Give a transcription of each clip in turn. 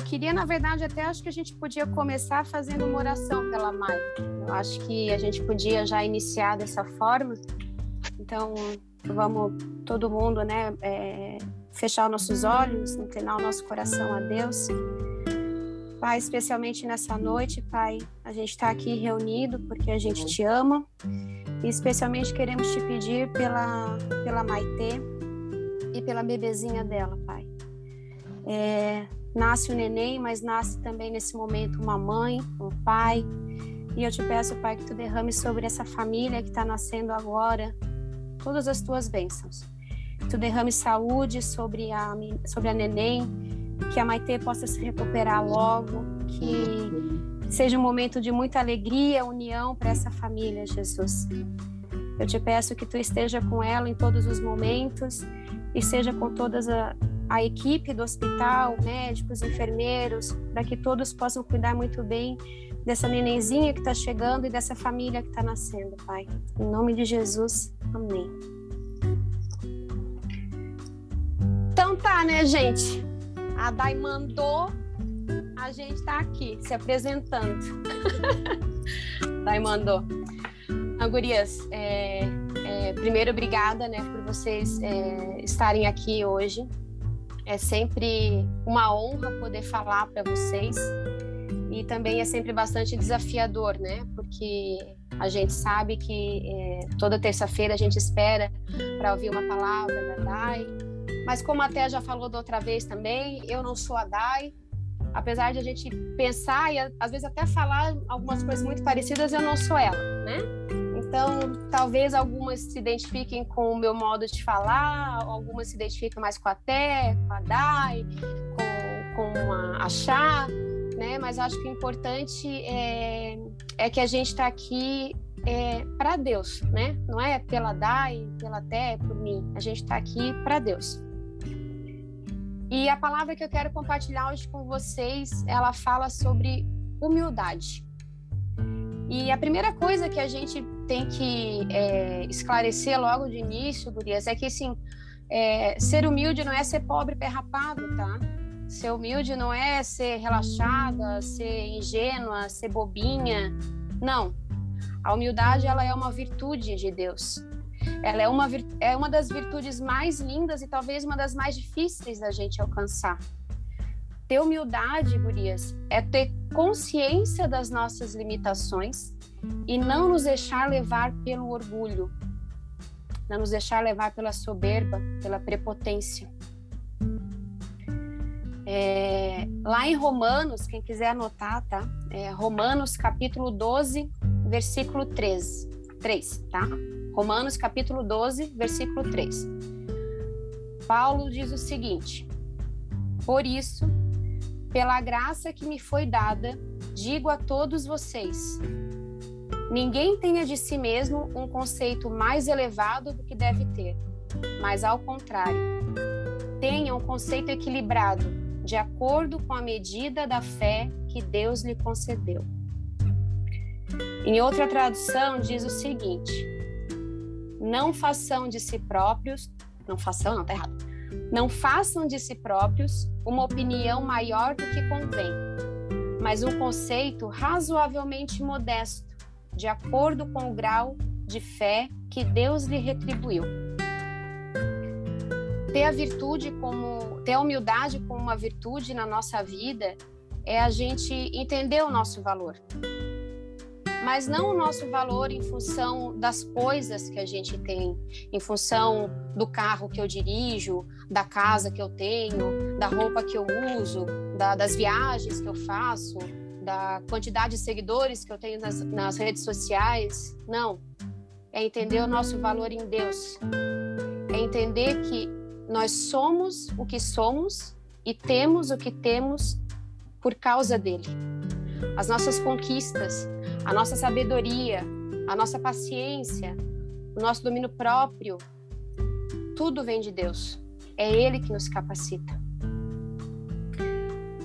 eu queria, na verdade, até acho que a gente podia começar fazendo uma oração pela Mai. Eu acho que a gente podia já iniciar dessa forma. Então, vamos todo mundo, né, é, fechar os nossos olhos, inclinar o nosso coração a Deus. Pai, especialmente nessa noite, Pai, a gente está aqui reunido porque a gente te ama e especialmente queremos te pedir pela, pela Maitê e pela bebezinha dela, Pai. É, nasce o neném, mas nasce também nesse momento uma mãe, um pai. E eu te peço, Pai, que tu derrame sobre essa família que está nascendo agora todas as tuas bênçãos. Tu derrame saúde sobre a, sobre a neném, que a Maitê possa se recuperar logo, que seja um momento de muita alegria, união para essa família, Jesus. Eu te peço que tu esteja com ela em todos os momentos e seja com todas a, a equipe do hospital, médicos, enfermeiros, para que todos possam cuidar muito bem dessa nenenzinha que está chegando e dessa família que está nascendo, Pai. Em nome de Jesus, amém. Então tá, né, gente? A Dai mandou, a gente tá aqui se apresentando. Dai mandou. Gurias, é, é, primeiro, obrigada né, por vocês é, estarem aqui hoje. É sempre uma honra poder falar para vocês e também é sempre bastante desafiador, né? Porque a gente sabe que é, toda terça-feira a gente espera para ouvir uma palavra da Dai, mas como até já falou da outra vez também, eu não sou a Dai, apesar de a gente pensar e às vezes até falar algumas coisas muito parecidas, eu não sou ela, né? Então, talvez algumas se identifiquem com o meu modo de falar, algumas se identificam mais com a Té, com a Dai, com, com a, a Chá, né? Mas acho que o importante é, é que a gente está aqui é, para Deus, né? Não é pela Dai, pela Té, por mim. A gente está aqui para Deus. E a palavra que eu quero compartilhar hoje com vocês, ela fala sobre humildade. E a primeira coisa que a gente tem que é, esclarecer logo de início, Gurias, é que assim, é, ser humilde não é ser pobre perrapado, tá? Ser humilde não é ser relaxada, ser ingênua, ser bobinha. Não. A humildade ela é uma virtude de Deus. Ela é uma, é uma das virtudes mais lindas e talvez uma das mais difíceis da gente alcançar. Ter humildade, Gurias, é ter consciência das nossas limitações e não nos deixar levar pelo orgulho, não nos deixar levar pela soberba, pela prepotência. É, lá em Romanos, quem quiser anotar, tá? É Romanos capítulo 12, versículo 13, 3, tá? Romanos capítulo 12, versículo 3. Paulo diz o seguinte: Por isso, pela graça que me foi dada, digo a todos vocês: ninguém tenha de si mesmo um conceito mais elevado do que deve ter, mas ao contrário, tenha um conceito equilibrado, de acordo com a medida da fé que Deus lhe concedeu. Em outra tradução, diz o seguinte: não façam de si próprios, não façam, não, tá errado não façam de si próprios uma opinião maior do que convém, mas um conceito razoavelmente modesto, de acordo com o grau de fé que Deus lhe retribuiu. Ter a virtude como, ter a humildade como uma virtude na nossa vida é a gente entender o nosso valor mas não o nosso valor em função das coisas que a gente tem, em função do carro que eu dirijo, da casa que eu tenho, da roupa que eu uso, da, das viagens que eu faço, da quantidade de seguidores que eu tenho nas, nas redes sociais. Não. É entender o nosso valor em Deus. É entender que nós somos o que somos e temos o que temos por causa dele. As nossas conquistas, a nossa sabedoria, a nossa paciência, o nosso domínio próprio, tudo vem de Deus. É Ele que nos capacita.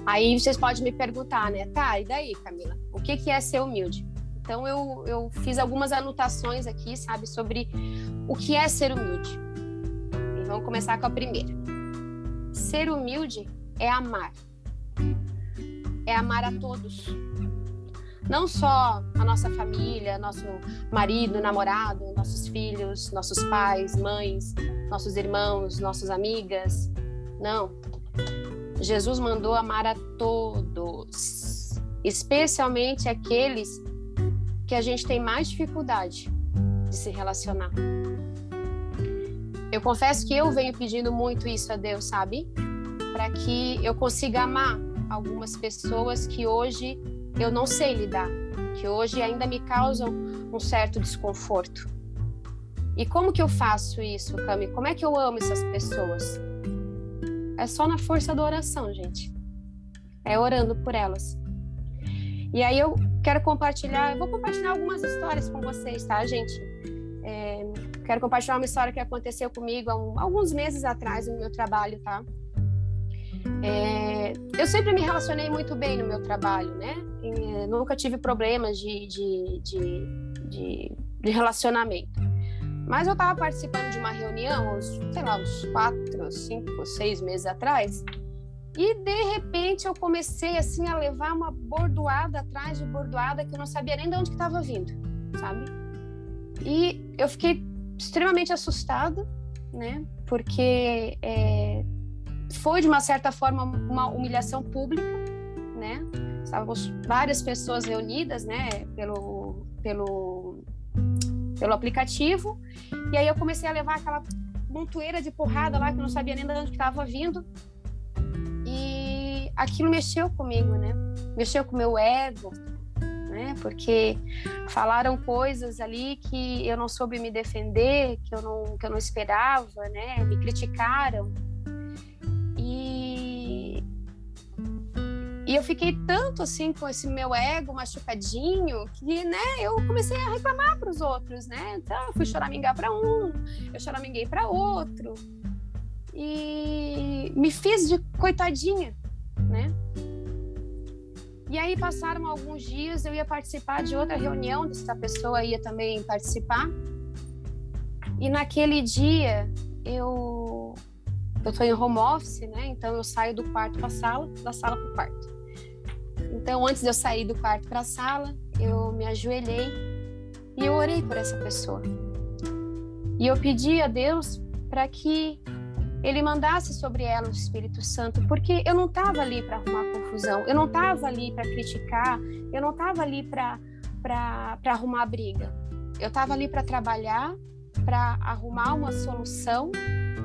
Aí vocês podem me perguntar, né? Tá, e daí, Camila? O que, que é ser humilde? Então eu, eu fiz algumas anotações aqui, sabe, sobre o que é ser humilde. E vamos começar com a primeira. Ser humilde é amar. é amar a todos. Não só a nossa família, nosso marido, namorado, nossos filhos, nossos pais, mães, nossos irmãos, nossas amigas. Não. Jesus mandou amar a todos, especialmente aqueles que a gente tem mais dificuldade de se relacionar. Eu confesso que eu venho pedindo muito isso a Deus, sabe? Para que eu consiga amar algumas pessoas que hoje eu não sei lidar, que hoje ainda me causam um certo desconforto. E como que eu faço isso, Cami? Como é que eu amo essas pessoas? É só na força da oração, gente. É orando por elas. E aí eu quero compartilhar, eu vou compartilhar algumas histórias com vocês, tá, gente? É, quero compartilhar uma história que aconteceu comigo há um, alguns meses atrás no meu trabalho, tá? É, eu sempre me relacionei muito bem no meu trabalho, né? E, nunca tive problemas de, de, de, de, de relacionamento. Mas eu estava participando de uma reunião, uns, sei lá, uns quatro, cinco, seis meses atrás, e de repente eu comecei assim a levar uma bordoada atrás de bordoada que eu não sabia nem de onde estava vindo, sabe? E eu fiquei extremamente assustada, né? Porque é, foi de uma certa forma uma humilhação pública, né? Estávamos várias pessoas reunidas, né? Pelo pelo pelo aplicativo e aí eu comecei a levar aquela montoeira de porrada lá que eu não sabia nem de onde estava vindo e aquilo mexeu comigo, né? Mexeu com o meu ego, né? Porque falaram coisas ali que eu não soube me defender, que eu não que eu não esperava, né? Me criticaram E eu fiquei tanto assim com esse meu ego machucadinho que, né, eu comecei a reclamar para os outros, né? Então, eu fui choramingar para um, eu choraminguei para outro. E me fiz de coitadinha, né? E aí passaram alguns dias, eu ia participar de outra reunião, essa pessoa ia também participar. E naquele dia eu eu tô em home office, né? Então eu saio do quarto para sala, da sala para o quarto. Então, antes de eu sair do quarto para a sala, eu me ajoelhei e eu orei por essa pessoa. E eu pedi a Deus para que ele mandasse sobre ela o Espírito Santo, porque eu não estava ali para arrumar confusão, eu não estava ali para criticar, eu não estava ali para arrumar briga. Eu estava ali para trabalhar, para arrumar uma solução,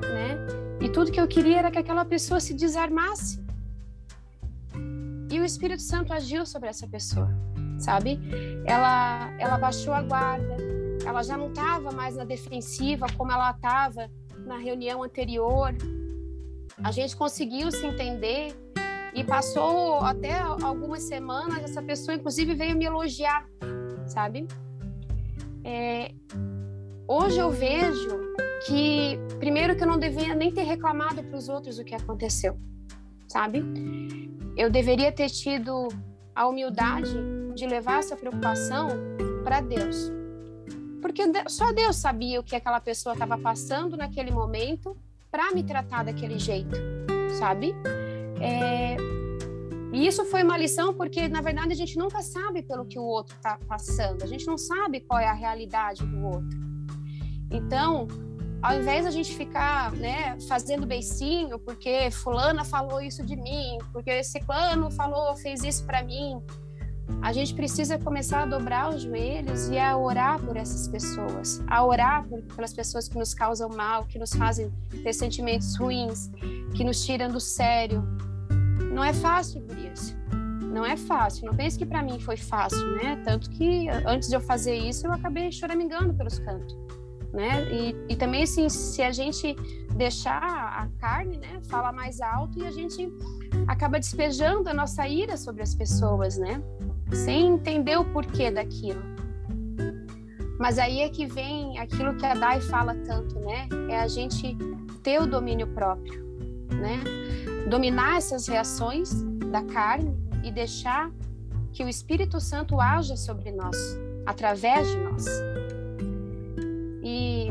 né? E tudo que eu queria era que aquela pessoa se desarmasse, e o Espírito Santo agiu sobre essa pessoa, sabe? Ela, ela baixou a guarda, ela já não estava mais na defensiva como ela estava na reunião anterior. A gente conseguiu se entender e passou até algumas semanas. Essa pessoa, inclusive, veio me elogiar, sabe? É, hoje eu vejo que, primeiro, que eu não devia nem ter reclamado para os outros o que aconteceu, sabe? eu deveria ter tido a humildade de levar essa preocupação para Deus. Porque só Deus sabia o que aquela pessoa estava passando naquele momento para me tratar daquele jeito, sabe? É... E isso foi uma lição porque, na verdade, a gente nunca sabe pelo que o outro está passando, a gente não sabe qual é a realidade do outro. Então, ao invés da gente ficar né, fazendo beicinho porque fulana falou isso de mim, porque esse clã falou, fez isso para mim, a gente precisa começar a dobrar os joelhos e a orar por essas pessoas, a orar por, pelas pessoas que nos causam mal, que nos fazem ter sentimentos ruins, que nos tiram do sério. Não é fácil, isso. Não é fácil. Não pense que para mim foi fácil, né? Tanto que antes de eu fazer isso, eu acabei choramingando pelos cantos né? E, e também, assim, se a gente deixar a carne, né, fala mais alto e a gente acaba despejando a nossa ira sobre as pessoas, né? Sem entender o porquê daquilo. Mas aí é que vem aquilo que a Dai fala tanto, né? É a gente ter o domínio próprio, né? Dominar essas reações da carne e deixar que o Espírito Santo haja sobre nós, através de nós. E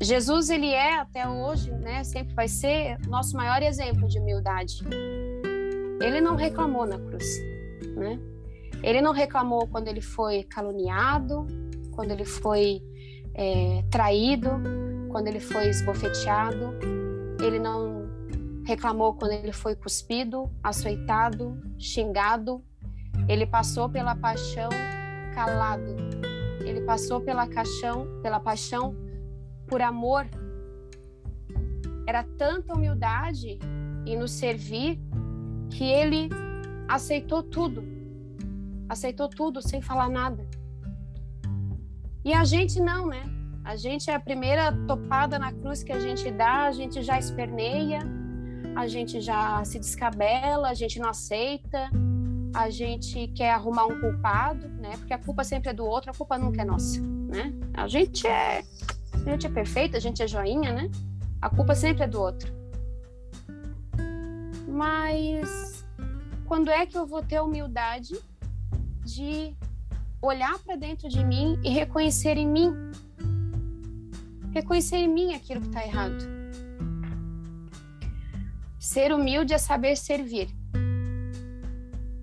Jesus, ele é até hoje, né, sempre vai ser nosso maior exemplo de humildade. ele não reclamou na cruz, né? Ele não reclamou quando ele foi caluniado, quando ele foi é, traído, quando ele foi esbofeteado. Ele não reclamou quando ele foi cuspido, açoitado, xingado. Ele passou pela paixão calado. Ele passou pela paixão, pela paixão por amor. Era tanta humildade em nos servir que ele aceitou tudo. Aceitou tudo sem falar nada. E a gente não, né? A gente é a primeira topada na cruz que a gente dá, a gente já esperneia, a gente já se descabela, a gente não aceita, a gente quer arrumar um culpado, né? Porque a culpa sempre é do outro, a culpa nunca é nossa, né? A gente é, a gente é perfeita, a gente é joinha, né? A culpa sempre é do outro. Mas quando é que eu vou ter a humildade de olhar para dentro de mim e reconhecer em mim reconhecer em mim aquilo que está errado. Ser humilde é saber servir.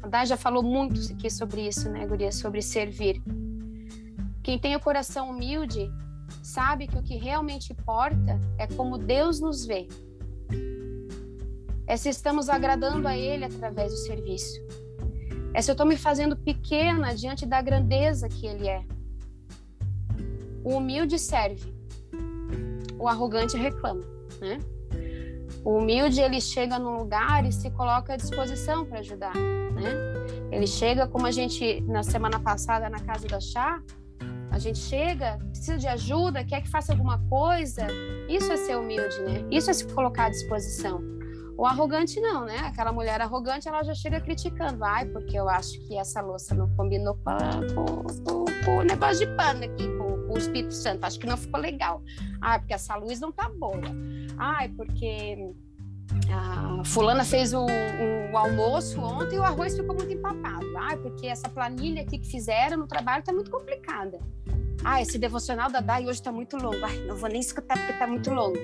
Dá já falou muito aqui sobre isso, né, Guria? Sobre servir. Quem tem o coração humilde sabe que o que realmente importa é como Deus nos vê. É se estamos agradando a Ele através do serviço. É se eu estou me fazendo pequena diante da grandeza que Ele é. O humilde serve o arrogante reclama, né? O humilde ele chega num lugar e se coloca à disposição para ajudar, né? Ele chega como a gente na semana passada na casa da chá, a gente chega, precisa de ajuda, quer que faça alguma coisa. Isso é ser humilde, né? Isso é se colocar à disposição. O arrogante não, né? Aquela mulher arrogante, ela já chega criticando. Ai, porque eu acho que essa louça não combinou com, o negócio de pano aqui, com, com, o Espírito Santo. Acho que não ficou legal. Ai, porque essa luz não tá boa. Ai, porque a fulana fez o, o, almoço ontem e o arroz ficou muito empapado. Ai, porque essa planilha aqui que fizeram no trabalho tá muito complicada. Ah, esse devocional da Dai hoje tá muito longo. Ai, não vou nem escutar porque tá muito longo.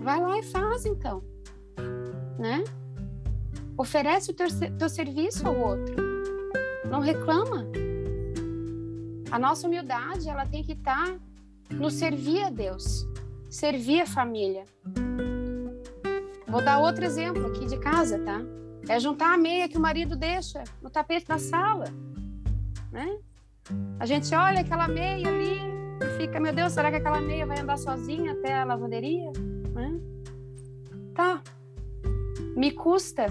Vai lá e faz então, né? Oferece o teu, teu serviço ao outro. Não reclama. A nossa humildade, ela tem que estar tá no servir a Deus, servir a família. Vou dar outro exemplo aqui de casa, tá? É juntar a meia que o marido deixa no tapete da sala, né? A gente olha aquela meia ali e fica, meu Deus, será que aquela meia vai andar sozinha até a lavanderia? Né? Tá. Me custa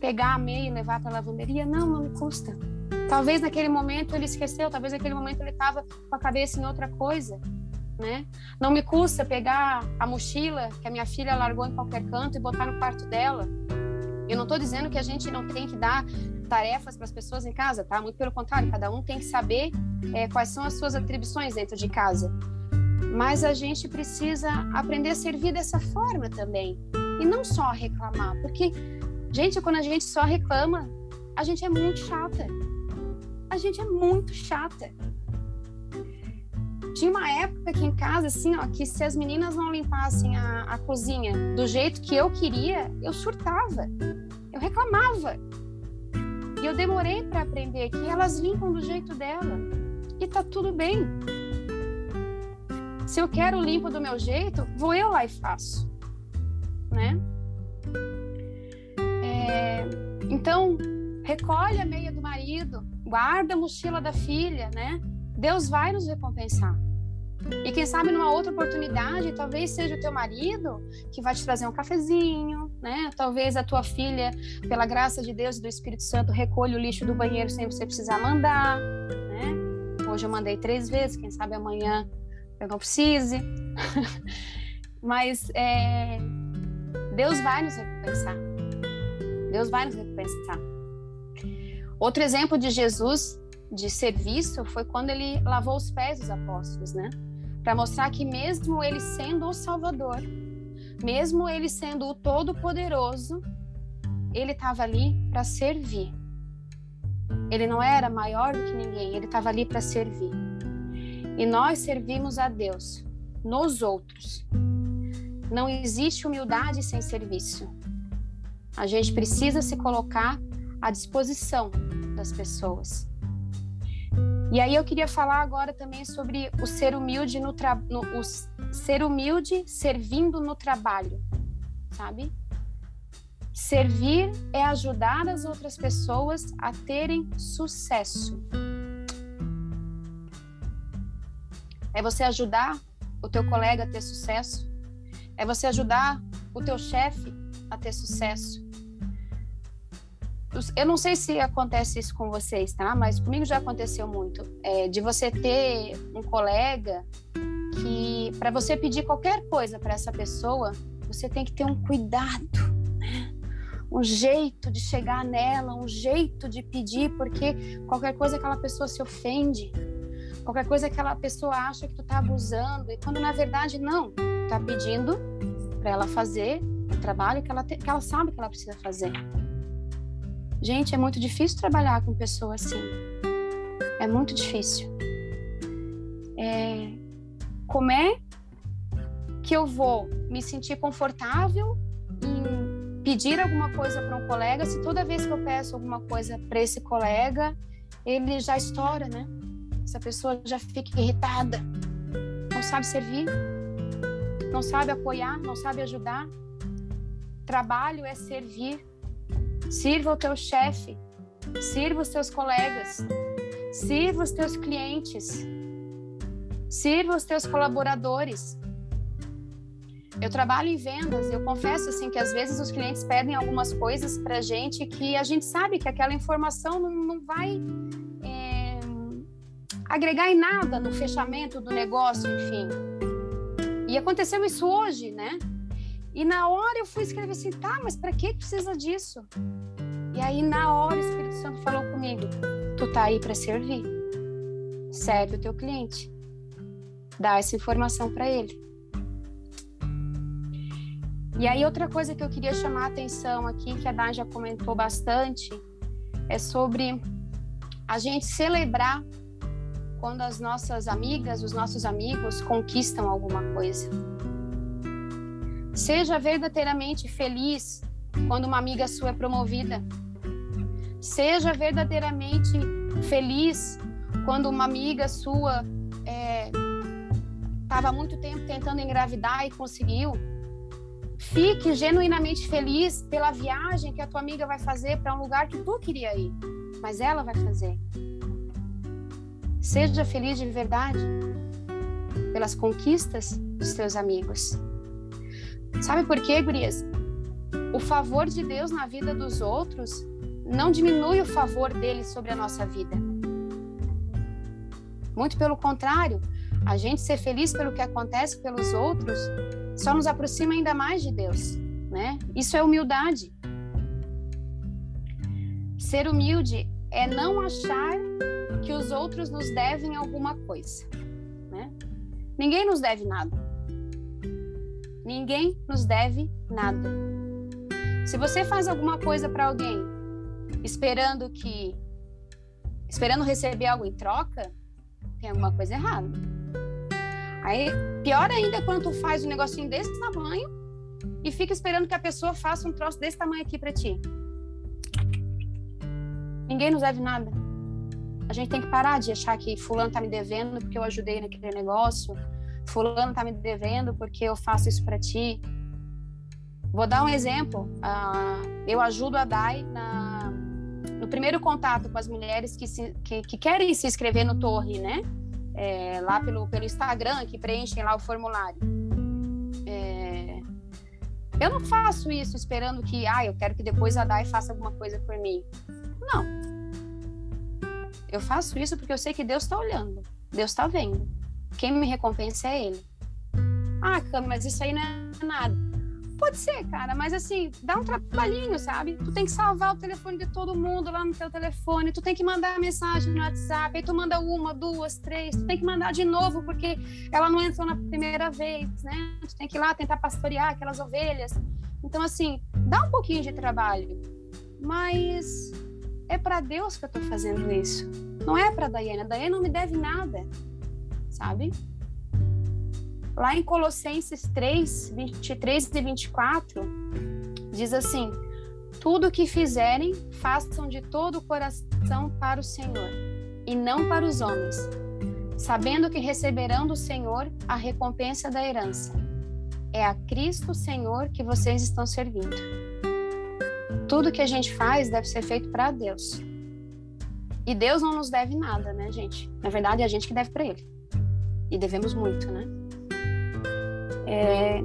pegar a meia e levar para a lavanderia? Não, não me custa. Talvez naquele momento ele esqueceu, talvez naquele momento ele estava com a cabeça em outra coisa, né? Não me custa pegar a mochila que a minha filha largou em qualquer canto e botar no quarto dela. Eu não estou dizendo que a gente não tem que dar tarefas para as pessoas em casa, tá? Muito pelo contrário, cada um tem que saber é, quais são as suas atribuições dentro de casa. Mas a gente precisa aprender a servir dessa forma também. E não só reclamar, porque, gente, quando a gente só reclama, a gente é muito chata. A gente é muito chata. Tinha uma época aqui em casa, assim, ó, que se as meninas não limpassem a, a cozinha do jeito que eu queria, eu surtava. Eu reclamava. E eu demorei para aprender que elas limpam do jeito dela. E tá tudo bem. Se eu quero limpo do meu jeito, vou eu lá e faço, né? É, então, recolhe a meia do marido, guarda a mochila da filha, né? Deus vai nos recompensar. E quem sabe numa outra oportunidade, talvez seja o teu marido que vai te trazer um cafezinho, né? Talvez a tua filha, pela graça de Deus e do Espírito Santo, recolha o lixo do banheiro sem você precisar mandar, né? Hoje eu mandei três vezes, quem sabe amanhã eu não precise. Mas é, Deus vai nos recompensar. Deus vai nos recompensar. Outro exemplo de Jesus de serviço foi quando ele lavou os pés dos apóstolos, né? Para mostrar que mesmo ele sendo o Salvador, mesmo ele sendo o Todo-Poderoso, ele estava ali para servir. Ele não era maior do que ninguém, ele estava ali para servir. E nós servimos a Deus nos outros. Não existe humildade sem serviço. A gente precisa se colocar à disposição das pessoas. E aí eu queria falar agora também sobre o ser humilde no, no o ser humilde servindo no trabalho, sabe? Servir é ajudar as outras pessoas a terem sucesso. É você ajudar o teu colega a ter sucesso. É você ajudar o teu chefe a ter sucesso. Eu não sei se acontece isso com vocês, tá? Mas comigo já aconteceu muito. É, de você ter um colega que, para você pedir qualquer coisa para essa pessoa, você tem que ter um cuidado, né? um jeito de chegar nela, um jeito de pedir, porque qualquer coisa aquela pessoa se ofende, qualquer coisa aquela pessoa acha que tu tá abusando, e quando na verdade não, tá pedindo para ela fazer o trabalho que ela, te, que ela sabe que ela precisa fazer. Gente, é muito difícil trabalhar com pessoas assim. É muito difícil. É... Como é que eu vou me sentir confortável em pedir alguma coisa para um colega se toda vez que eu peço alguma coisa para esse colega, ele já estoura, né? Essa pessoa já fica irritada, não sabe servir, não sabe apoiar, não sabe ajudar. Trabalho é servir, Sirva o teu chefe, sirva os teus colegas, sirva os teus clientes, sirva os teus colaboradores. Eu trabalho em vendas, eu confesso assim que às vezes os clientes pedem algumas coisas para gente que a gente sabe que aquela informação não, não vai é, agregar em nada no fechamento do negócio, enfim. E aconteceu isso hoje, né? E na hora eu fui escrever assim, tá, mas para que precisa disso? E aí na hora o Espírito Santo falou comigo, tu tá aí para servir. Serve o teu cliente. Dá essa informação para ele. E aí outra coisa que eu queria chamar a atenção aqui, que a Dan já comentou bastante, é sobre a gente celebrar quando as nossas amigas, os nossos amigos conquistam alguma coisa. Seja verdadeiramente feliz quando uma amiga sua é promovida. Seja verdadeiramente feliz quando uma amiga sua estava é, muito tempo tentando engravidar e conseguiu. Fique genuinamente feliz pela viagem que a tua amiga vai fazer para um lugar que tu queria ir, mas ela vai fazer. Seja feliz de verdade pelas conquistas dos teus amigos. Sabe por quê, gurias? O favor de Deus na vida dos outros não diminui o favor dele sobre a nossa vida. Muito pelo contrário, a gente ser feliz pelo que acontece pelos outros só nos aproxima ainda mais de Deus, né? Isso é humildade. Ser humilde é não achar que os outros nos devem alguma coisa, né? Ninguém nos deve nada. Ninguém nos deve nada. Se você faz alguma coisa para alguém esperando que esperando receber algo em troca, tem alguma coisa errada. Aí, pior ainda é quando tu faz um negocinho desse tamanho e fica esperando que a pessoa faça um troço desse tamanho aqui para ti. Ninguém nos deve nada. A gente tem que parar de achar que fulano tá me devendo porque eu ajudei naquele negócio, fulano tá me devendo porque eu faço isso para ti. Vou dar um exemplo. Uh, eu ajudo a Dai na, no primeiro contato com as mulheres que, se, que, que querem se inscrever no Torre, né? É, lá pelo, pelo Instagram, que preenchem lá o formulário. É, eu não faço isso esperando que, ah, eu quero que depois a Dai faça alguma coisa por mim. Não. Eu faço isso porque eu sei que Deus está olhando, Deus está vendo. Quem me recompensa é ele. Ah, mas isso aí não é nada. Pode ser, cara, mas assim, dá um trabalhinho, sabe? Tu tem que salvar o telefone de todo mundo lá no teu telefone, tu tem que mandar mensagem no WhatsApp, aí tu manda uma, duas, três, tu tem que mandar de novo, porque ela não entrou na primeira vez, né? Tu tem que ir lá tentar pastorear aquelas ovelhas. Então, assim, dá um pouquinho de trabalho, mas é para Deus que eu tô fazendo isso. Não é para Daiane. A Daiane não me deve nada sabe? Lá em Colossenses 3, 23 e 24, diz assim: Tudo o que fizerem, façam de todo o coração para o Senhor e não para os homens, sabendo que receberão do Senhor a recompensa da herança. É a Cristo Senhor que vocês estão servindo. Tudo que a gente faz deve ser feito para Deus. E Deus não nos deve nada, né, gente? Na verdade, é a gente que deve para Ele. E devemos muito, né? É,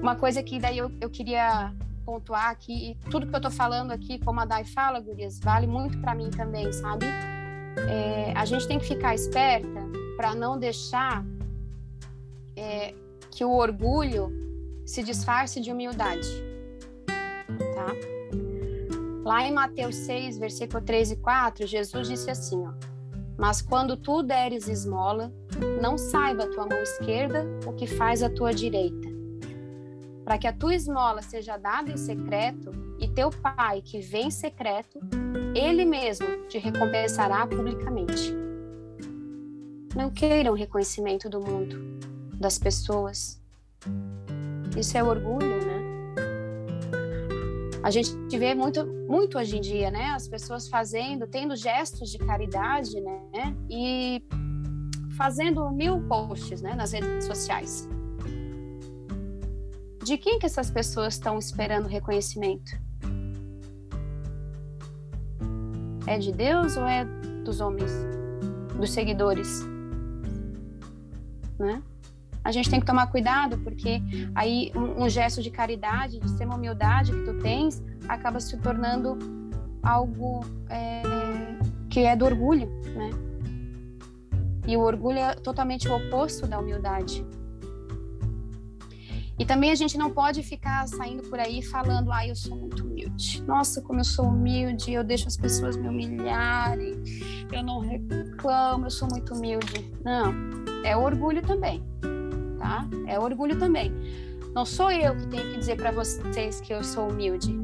uma coisa que daí eu, eu queria pontuar aqui, tudo que eu tô falando aqui, como a Dai fala, Gurias, vale muito para mim também, sabe? É, a gente tem que ficar esperta para não deixar é, que o orgulho se disfarce de humildade, tá? Lá em Mateus 6, versículo 3 e 4, Jesus disse assim, ó, Mas quando tu deres esmola, não saiba a tua mão esquerda o que faz a tua direita, para que a tua esmola seja dada em secreto, e teu pai que vem em secreto ele mesmo te recompensará publicamente. Não queiram reconhecimento do mundo, das pessoas. Isso é orgulho, né? A gente vê muito, muito hoje em dia, né? As pessoas fazendo, tendo gestos de caridade, né? E fazendo mil posts, né? Nas redes sociais. De quem que essas pessoas estão esperando reconhecimento? É de Deus ou é dos homens, dos seguidores? Né? A gente tem que tomar cuidado porque aí um, um gesto de caridade, de extrema humildade que tu tens, acaba se tornando algo é, que é do orgulho, né? E o orgulho é totalmente o oposto da humildade. E também a gente não pode ficar saindo por aí falando, ah, eu sou muito humilde. Nossa, como eu sou humilde, eu deixo as pessoas me humilharem, eu não reclamo, eu sou muito humilde. Não, é orgulho também, tá? É orgulho também. Não sou eu que tenho que dizer para vocês que eu sou humilde.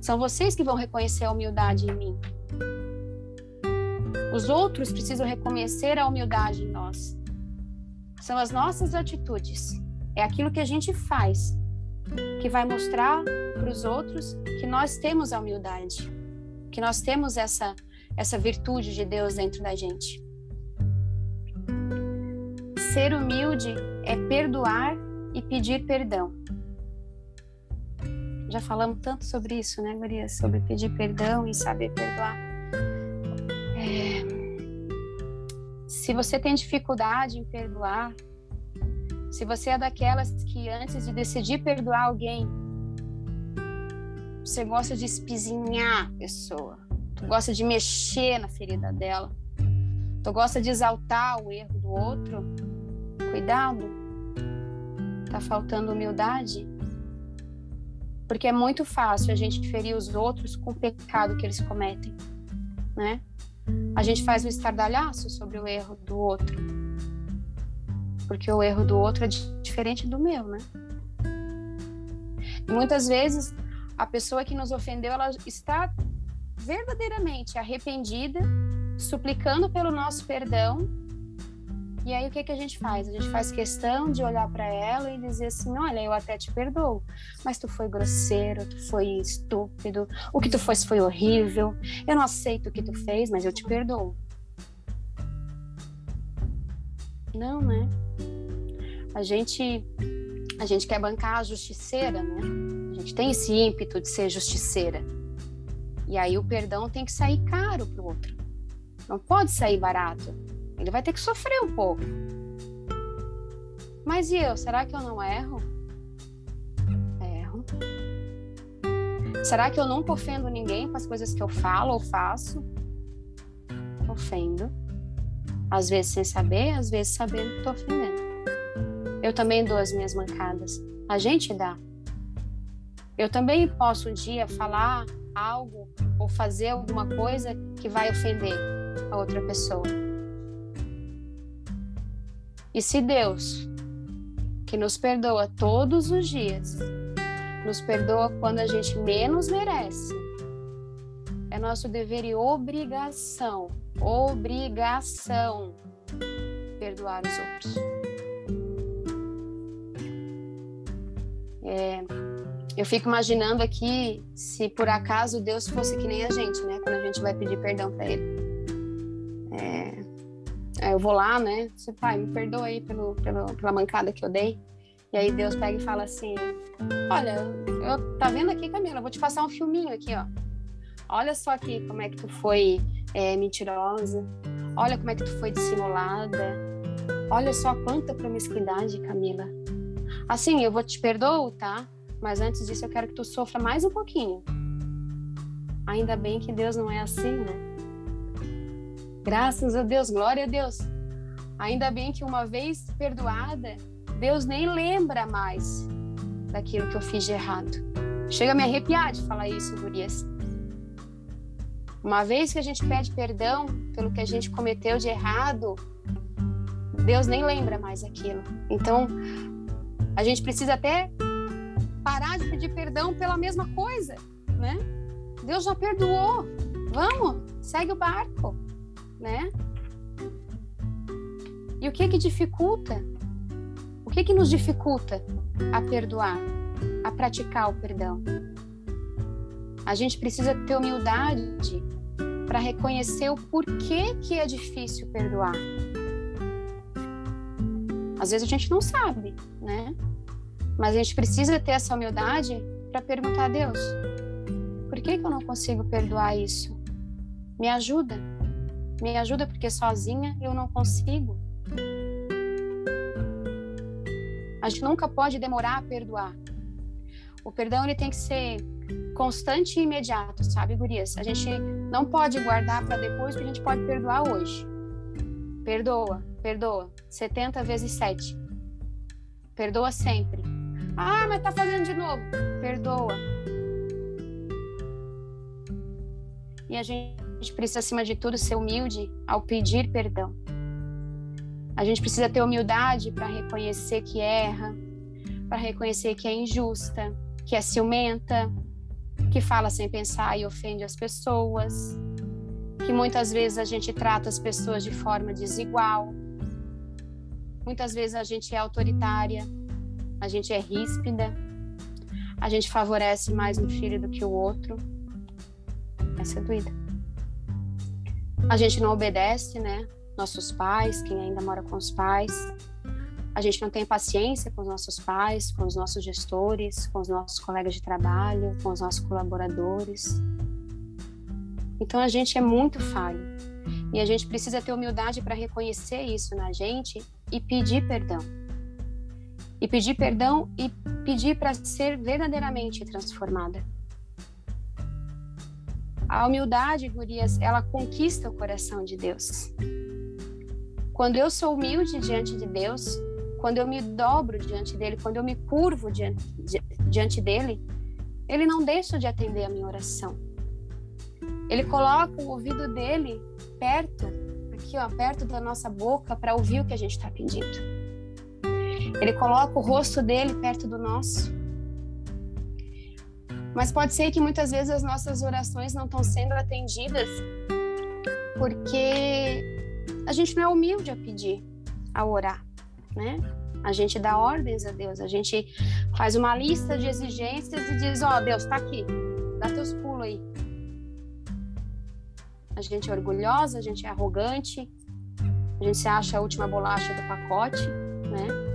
São vocês que vão reconhecer a humildade em mim. Os outros precisam reconhecer a humildade em nós. São as nossas atitudes, é aquilo que a gente faz que vai mostrar para os outros que nós temos a humildade, que nós temos essa essa virtude de Deus dentro da gente. Ser humilde é perdoar e pedir perdão. Já falamos tanto sobre isso, né, Maria? Sobre pedir perdão e saber perdoar. É se você tem dificuldade em perdoar, se você é daquelas que antes de decidir perdoar alguém, você gosta de espizinhar a pessoa, tu gosta de mexer na ferida dela, tu gosta de exaltar o erro do outro, cuidado, tá faltando humildade, porque é muito fácil a gente ferir os outros com o pecado que eles cometem, né? a gente faz um estardalhaço sobre o erro do outro. Porque o erro do outro é diferente do meu, né? E muitas vezes a pessoa que nos ofendeu, ela está verdadeiramente arrependida, suplicando pelo nosso perdão e aí o que, que a gente faz? A gente faz questão de olhar para ela e dizer assim: olha, eu até te perdoo, mas tu foi grosseiro, tu foi estúpido, o que tu fez foi horrível, eu não aceito o que tu fez, mas eu te perdoo. Não, né? A gente, a gente quer bancar a justiceira, né? A gente tem esse ímpeto de ser justiceira. E aí o perdão tem que sair caro pro outro. Não pode sair barato. Ele vai ter que sofrer um pouco. Mas e eu? Será que eu não erro? Erro. Será que eu nunca ofendo ninguém com as coisas que eu falo ou faço? Ofendo. Às vezes sem saber, às vezes sabendo que estou ofendendo. Eu também dou as minhas mancadas. A gente dá. Eu também posso um dia falar algo ou fazer alguma coisa que vai ofender a outra pessoa. E se Deus, que nos perdoa todos os dias, nos perdoa quando a gente menos merece, é nosso dever e obrigação, obrigação, perdoar os outros. É, eu fico imaginando aqui se por acaso Deus fosse que nem a gente, né? Quando a gente vai pedir perdão para Ele. É, eu vou lá, né? Você, pai, me perdoa aí pelo, pelo, pela mancada que eu dei. E aí Deus pega e fala assim: Olha, eu, tá vendo aqui, Camila? Eu vou te passar um filminho aqui, ó. Olha só aqui como é que tu foi é, mentirosa. Olha como é que tu foi dissimulada. Olha só quanta promiscuidade, Camila. Assim, eu vou te perdoar, tá? Mas antes disso, eu quero que tu sofra mais um pouquinho. Ainda bem que Deus não é assim, né? Graças a Deus, glória a Deus. Ainda bem que uma vez perdoada, Deus nem lembra mais daquilo que eu fiz de errado. Chega a me arrepiar de falar isso, Gurias. Uma vez que a gente pede perdão pelo que a gente cometeu de errado, Deus nem lembra mais aquilo. Então, a gente precisa até parar de pedir perdão pela mesma coisa, né? Deus já perdoou. Vamos, segue o barco, né? E o que que dificulta? O que que nos dificulta a perdoar, a praticar o perdão? A gente precisa ter humildade para reconhecer o porquê que é difícil perdoar. Às vezes a gente não sabe, né? Mas a gente precisa ter essa humildade para perguntar a Deus: por que, que eu não consigo perdoar isso? Me ajuda. Me ajuda porque sozinha eu não consigo. A gente nunca pode demorar a perdoar. O perdão ele tem que ser constante e imediato, sabe, gurias? A gente não pode guardar para depois, porque a gente pode perdoar hoje. Perdoa, perdoa. 70 vezes 7. Perdoa sempre. Ah, mas tá fazendo de novo. Perdoa. E a gente precisa, acima de tudo, ser humilde ao pedir perdão. A gente precisa ter humildade para reconhecer que erra, para reconhecer que é injusta, que é ciumenta, que fala sem pensar e ofende as pessoas, que muitas vezes a gente trata as pessoas de forma desigual, muitas vezes a gente é autoritária, a gente é ríspida, a gente favorece mais um filho do que o outro. Essa é doida. A gente não obedece, né? Nossos pais, quem ainda mora com os pais. A gente não tem paciência com os nossos pais, com os nossos gestores, com os nossos colegas de trabalho, com os nossos colaboradores. Então a gente é muito falho. E a gente precisa ter humildade para reconhecer isso na gente e pedir perdão e pedir perdão e pedir para ser verdadeiramente transformada. A humildade, gurias, ela conquista o coração de Deus. Quando eu sou humilde diante de Deus, quando eu me dobro diante dele, quando eu me curvo diante, diante dele, ele não deixa de atender a minha oração. Ele coloca o ouvido dele perto, aqui ó, perto da nossa boca, para ouvir o que a gente está pedindo. Ele coloca o rosto dele perto do nosso. Mas pode ser que muitas vezes as nossas orações não estão sendo atendidas porque a gente não é humilde a pedir, a orar, né? A gente dá ordens a Deus, a gente faz uma lista de exigências e diz: Ó, oh, Deus, tá aqui, dá teus pulos aí. A gente é orgulhosa, a gente é arrogante, a gente se acha a última bolacha do pacote, né?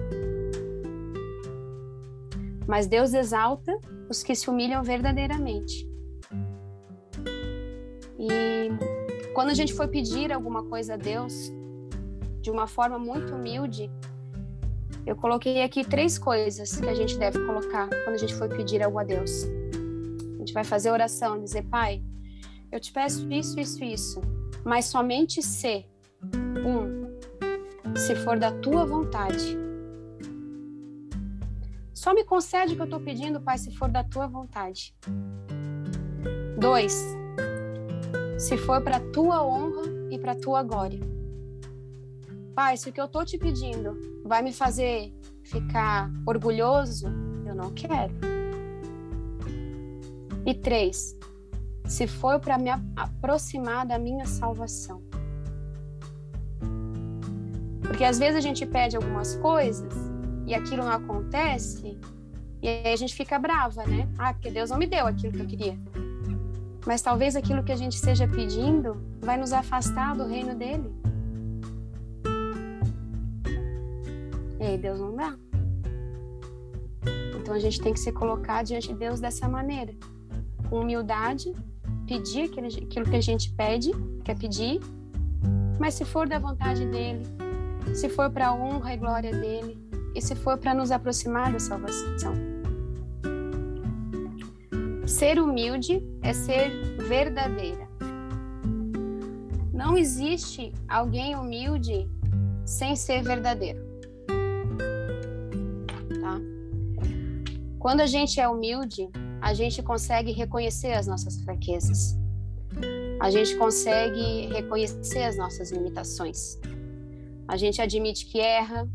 Mas Deus exalta os que se humilham verdadeiramente. E quando a gente for pedir alguma coisa a Deus, de uma forma muito humilde, eu coloquei aqui três coisas que a gente deve colocar quando a gente for pedir algo a Deus. A gente vai fazer oração, dizer: Pai, eu te peço isso, isso, isso, mas somente se, um, se for da tua vontade só me concede o que eu estou pedindo, Pai, se for da tua vontade. Dois, se for para tua honra e para tua glória. Pai, se o que eu estou te pedindo vai me fazer ficar orgulhoso, eu não quero. E três, se for para me aproximar da minha salvação. Porque às vezes a gente pede algumas coisas e aquilo não acontece, E aí a gente fica brava, né? Ah, porque Deus não me deu aquilo que eu queria. Mas talvez aquilo que a gente esteja pedindo vai nos afastar do reino dele. E aí Deus não dá. Então a gente tem que se colocar diante de Deus dessa maneira, com humildade, pedir aquilo que a gente pede, quer pedir, mas se for da vontade dele, se for para a honra e glória dele, e se for para nos aproximar da salvação. Ser humilde é ser verdadeira. Não existe alguém humilde sem ser verdadeiro. Tá? Quando a gente é humilde, a gente consegue reconhecer as nossas fraquezas. A gente consegue reconhecer as nossas limitações. A gente admite que erra,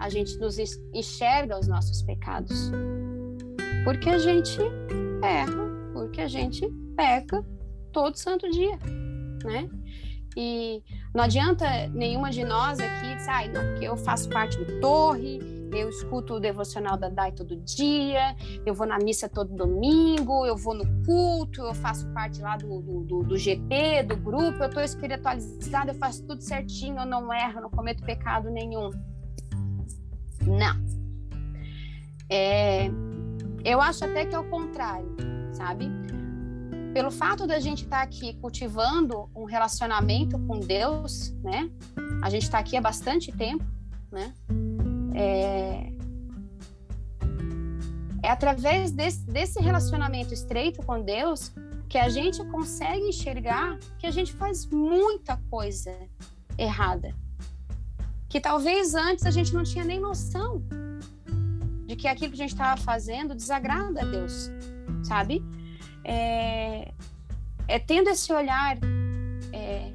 a gente nos enxerga os nossos pecados. Porque a gente erra, porque a gente peca todo santo dia, né? E não adianta nenhuma de nós aqui dizer, ah, não, porque eu faço parte do Torre, eu escuto o devocional da DAI todo dia, eu vou na missa todo domingo, eu vou no culto, eu faço parte lá do, do, do, GP, do grupo, eu estou espiritualizada, eu faço tudo certinho, eu não erro, não cometo pecado nenhum. Não. É, eu acho até que é o contrário, sabe? Pelo fato da gente estar tá aqui cultivando um relacionamento com Deus, né? A gente está aqui há bastante tempo, né? É, é através desse, desse relacionamento estreito com Deus que a gente consegue enxergar que a gente faz muita coisa errada. Que talvez antes a gente não tinha nem noção de que aquilo que a gente estava fazendo desagrada a Deus, sabe? É, é tendo esse olhar é,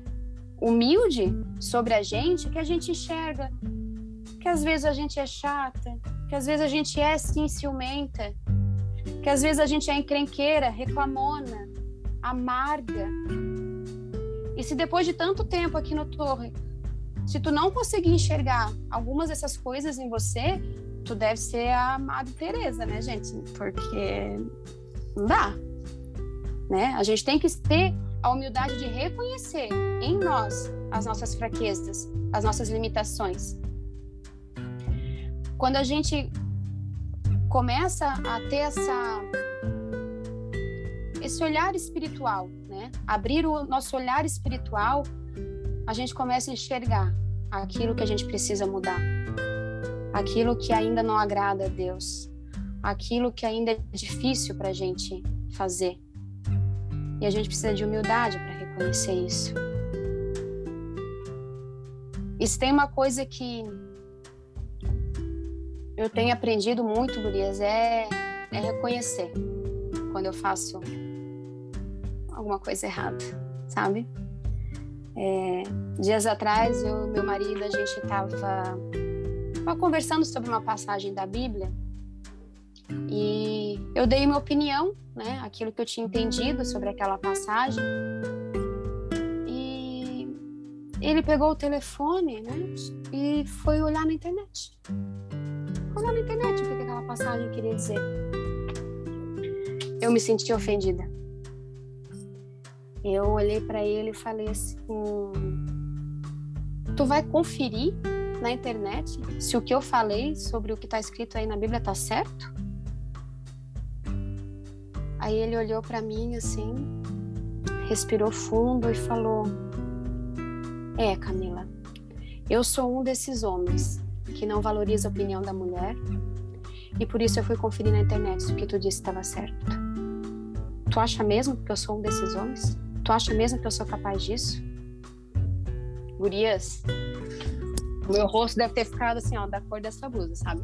humilde sobre a gente que a gente enxerga que às vezes a gente é chata, que às vezes a gente é sim ciumenta, que às vezes a gente é encrenqueira, reclamona, amarga. E se depois de tanto tempo aqui no Torre, se tu não conseguir enxergar algumas dessas coisas em você, tu deve ser a Madre Teresa, né, gente? Porque não dá, né? A gente tem que ter a humildade de reconhecer em nós as nossas fraquezas, as nossas limitações quando a gente começa a ter essa esse olhar espiritual, né? Abrir o nosso olhar espiritual, a gente começa a enxergar aquilo que a gente precisa mudar, aquilo que ainda não agrada a Deus, aquilo que ainda é difícil para a gente fazer. E a gente precisa de humildade para reconhecer isso. E se tem uma coisa que eu tenho aprendido muito, Gurias, é, é reconhecer quando eu faço alguma coisa errada, sabe? É, dias atrás, eu e meu marido, a gente estava conversando sobre uma passagem da Bíblia e eu dei minha opinião, né? Aquilo que eu tinha entendido sobre aquela passagem. E ele pegou o telefone, né? E foi olhar na internet olhar na internet o que aquela passagem queria dizer. Eu me senti ofendida. Eu olhei para ele e falei assim: Tu vai conferir na internet se o que eu falei sobre o que está escrito aí na Bíblia tá certo? Aí ele olhou para mim assim, respirou fundo e falou: É, Camila, eu sou um desses homens que não valoriza a opinião da mulher. E por isso eu fui conferir na internet se o que tu disse estava certo. Tu acha mesmo que eu sou um desses homens? Tu acha mesmo que eu sou capaz disso? Gurias, o meu rosto deve ter ficado assim, ó, da cor dessa blusa, sabe?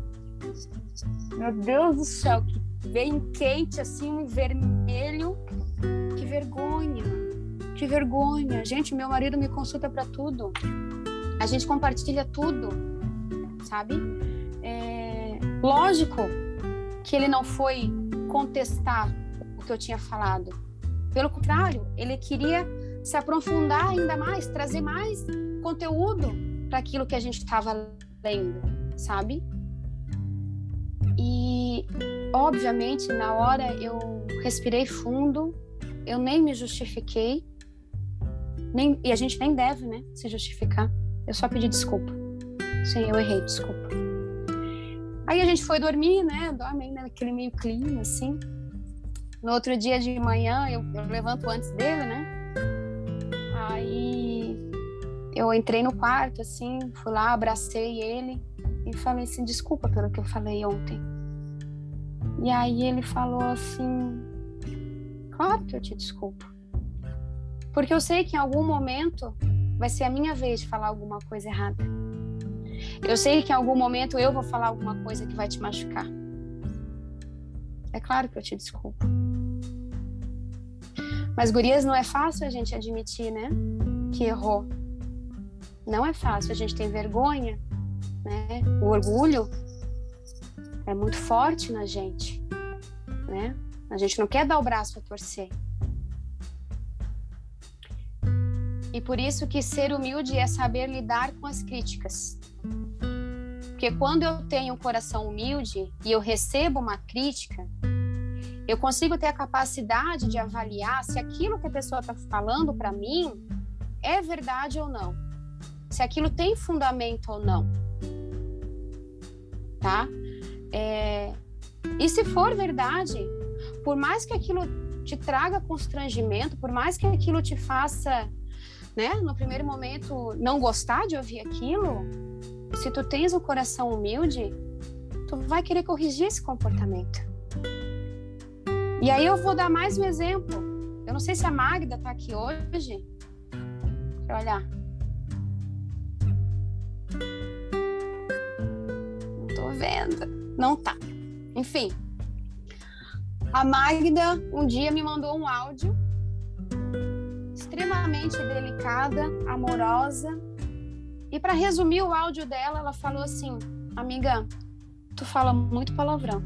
Meu Deus do céu, que bem quente, assim, um vermelho. Que vergonha, que vergonha. Gente, meu marido me consulta para tudo. A gente compartilha tudo sabe? É, lógico que ele não foi contestar o que eu tinha falado. Pelo contrário, ele queria se aprofundar ainda mais, trazer mais conteúdo para aquilo que a gente estava lendo, sabe? E obviamente, na hora eu respirei fundo, eu nem me justifiquei, nem, e a gente nem deve, né, se justificar. Eu só pedi desculpa. Sim, eu errei, desculpa. Aí a gente foi dormir, né? Dorme naquele meio clima, assim. No outro dia de manhã, eu, eu levanto antes dele, né? Aí eu entrei no quarto, assim, fui lá, abracei ele e falei assim: desculpa pelo que eu falei ontem. E aí ele falou assim: claro que eu te desculpo. Porque eu sei que em algum momento vai ser a minha vez de falar alguma coisa errada. Eu sei que em algum momento eu vou falar alguma coisa que vai te machucar. É claro que eu te desculpo. Mas, gurias, não é fácil a gente admitir, né? Que errou. Não é fácil. A gente tem vergonha, né? O orgulho é muito forte na gente, né? A gente não quer dar o braço a torcer. E por isso que ser humilde é saber lidar com as críticas. Porque quando eu tenho um coração humilde e eu recebo uma crítica, eu consigo ter a capacidade de avaliar se aquilo que a pessoa está falando para mim é verdade ou não, se aquilo tem fundamento ou não, tá? É... E se for verdade, por mais que aquilo te traga constrangimento, por mais que aquilo te faça, né, no primeiro momento não gostar de ouvir aquilo, se tu tens um coração humilde, tu vai querer corrigir esse comportamento. E aí eu vou dar mais um exemplo. Eu não sei se a Magda tá aqui hoje. Deixa eu olhar. Não tô vendo. Não tá. Enfim. A Magda um dia me mandou um áudio extremamente delicada, amorosa, e para resumir o áudio dela, ela falou assim: Amiga, tu fala muito palavrão.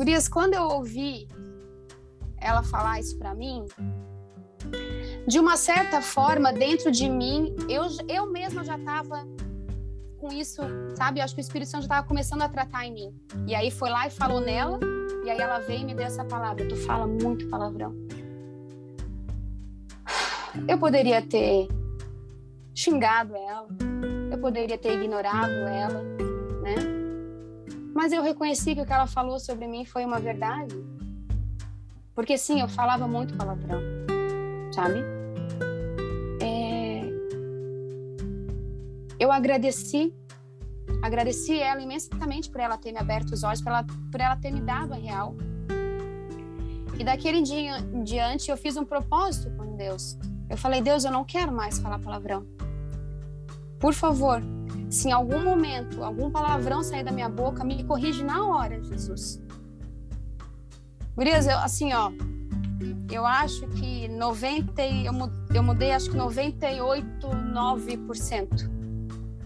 Gurias, quando eu ouvi ela falar isso para mim, de uma certa forma, dentro de mim, eu, eu mesma já estava com isso, sabe? Eu acho que o Espírito Santo já estava começando a tratar em mim. E aí foi lá e falou nela, e aí ela veio e me deu essa palavra: Tu fala muito palavrão. Eu poderia ter xingado ela, eu poderia ter ignorado ela? Mas eu reconheci que o que ela falou sobre mim foi uma verdade. Porque sim, eu falava muito palavrão, sabe? É... Eu agradeci, agradeci ela imensamente por ela ter me aberto os olhos, por ela, por ela ter me dado a real. E daquele dia em diante eu fiz um propósito com Deus eu falei, Deus, eu não quero mais falar palavrão. Por favor, se em algum momento algum palavrão sair da minha boca, me corrige na hora, Jesus. Gurias, eu, assim, ó, eu acho que 90, eu, eu mudei acho que 98, 9%.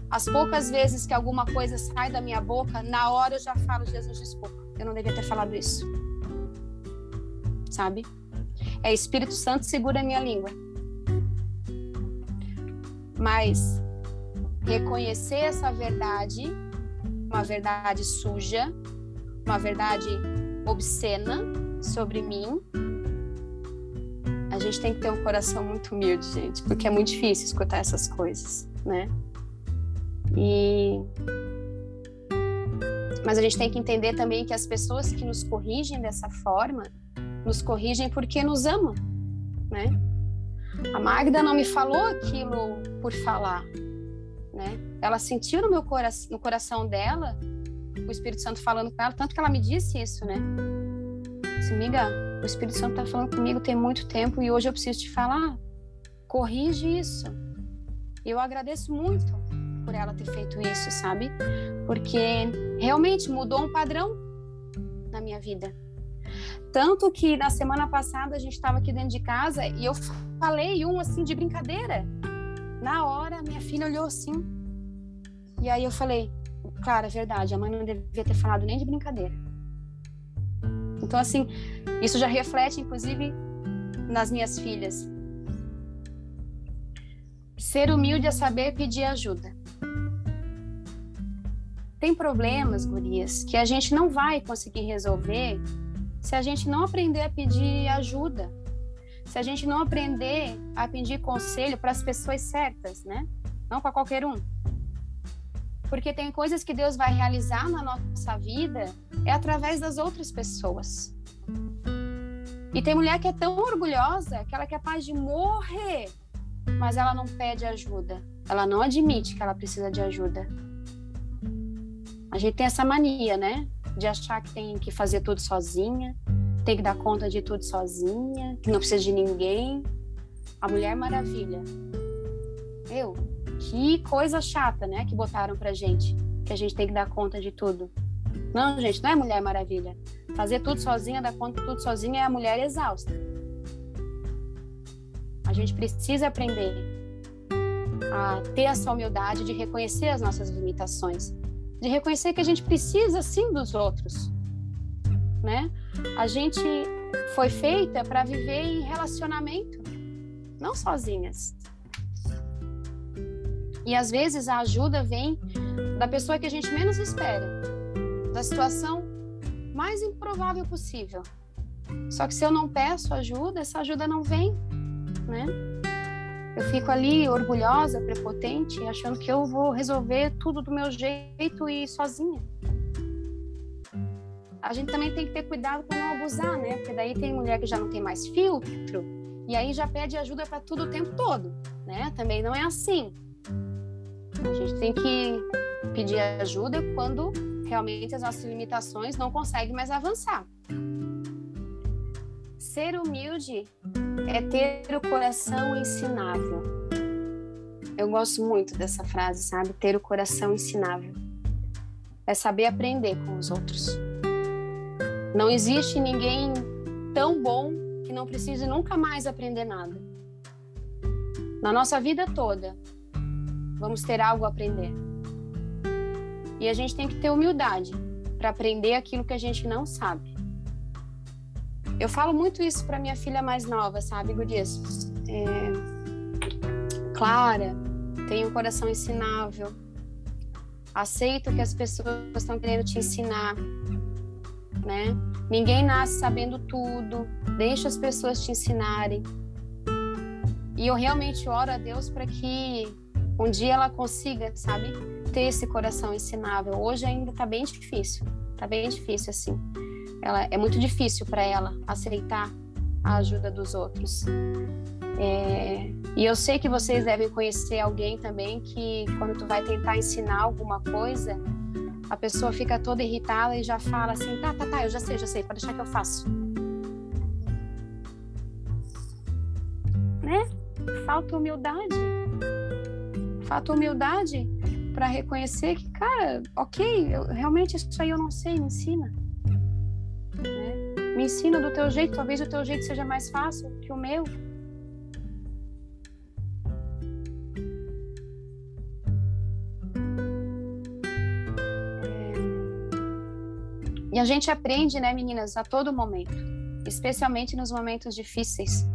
As poucas vezes que alguma coisa sai da minha boca, na hora eu já falo, Jesus, desculpa, eu não devia ter falado isso. Sabe? É Espírito Santo segura a minha língua mas reconhecer essa verdade, uma verdade suja, uma verdade obscena sobre mim, a gente tem que ter um coração muito humilde, gente, porque é muito difícil escutar essas coisas, né? E mas a gente tem que entender também que as pessoas que nos corrigem dessa forma, nos corrigem porque nos amam, né? A Magda não me falou aquilo por falar, né? Ela sentiu no meu coração, no coração dela o Espírito Santo falando com ela, tanto que ela me disse isso, né? Disse, amiga, o Espírito Santo está falando comigo tem muito tempo e hoje eu preciso te falar. Corrige isso. Eu agradeço muito por ela ter feito isso, sabe? Porque realmente mudou um padrão na minha vida. Tanto que na semana passada a gente estava aqui dentro de casa e eu falei um assim de brincadeira. Na hora, minha filha olhou assim. E aí eu falei, claro, é verdade, a mãe não devia ter falado nem de brincadeira. Então, assim, isso já reflete, inclusive, nas minhas filhas. Ser humilde é saber pedir ajuda. Tem problemas, gurias, que a gente não vai conseguir resolver se a gente não aprender a pedir ajuda, se a gente não aprender a pedir conselho para as pessoas certas, né? Não para qualquer um. Porque tem coisas que Deus vai realizar na nossa vida é através das outras pessoas. E tem mulher que é tão orgulhosa que ela é capaz de morrer, mas ela não pede ajuda. Ela não admite que ela precisa de ajuda. A gente tem essa mania, né? De achar que tem que fazer tudo sozinha, tem que dar conta de tudo sozinha, que não precisa de ninguém. A Mulher Maravilha. Eu, que coisa chata, né? Que botaram pra gente, que a gente tem que dar conta de tudo. Não, gente, não é Mulher Maravilha. Fazer tudo sozinha, dar conta de tudo sozinha é a mulher exausta. A gente precisa aprender a ter essa humildade de reconhecer as nossas limitações, de reconhecer que a gente precisa sim dos outros, né? A gente foi feita para viver em relacionamento, não sozinhas. E às vezes a ajuda vem da pessoa que a gente menos espera, da situação mais improvável possível. Só que se eu não peço ajuda, essa ajuda não vem, né? Eu fico ali orgulhosa, prepotente, achando que eu vou resolver tudo do meu jeito e sozinha. A gente também tem que ter cuidado para não abusar, né? Porque daí tem mulher que já não tem mais filtro e aí já pede ajuda para tudo o tempo todo, né? Também não é assim. A gente tem que pedir ajuda quando realmente as nossas limitações não conseguem mais avançar. Ser humilde é ter o coração ensinável. Eu gosto muito dessa frase, sabe? Ter o coração ensinável. É saber aprender com os outros. Não existe ninguém tão bom que não precise nunca mais aprender nada. Na nossa vida toda, vamos ter algo a aprender. E a gente tem que ter humildade para aprender aquilo que a gente não sabe. Eu falo muito isso para minha filha mais nova, sabe, Gudias? É... Clara, tem um coração ensinável. Aceita o que as pessoas estão querendo te ensinar, né? Ninguém nasce sabendo tudo. Deixa as pessoas te ensinarem. E eu realmente oro a Deus para que um dia ela consiga, sabe, ter esse coração ensinável. Hoje ainda está bem difícil, está bem difícil assim. Ela é muito difícil para ela aceitar a ajuda dos outros. É, e eu sei que vocês devem conhecer alguém também que quando tu vai tentar ensinar alguma coisa, a pessoa fica toda irritada e já fala assim, tá, tá, tá, eu já sei, já sei, pode deixar que eu faço. Né? Falta humildade falta humildade para reconhecer que, cara, ok, eu, realmente isso aí eu não sei, me ensina. Né? Me ensina do teu jeito, talvez o teu jeito seja mais fácil que o meu. E a gente aprende, né, meninas, a todo momento, especialmente nos momentos difíceis.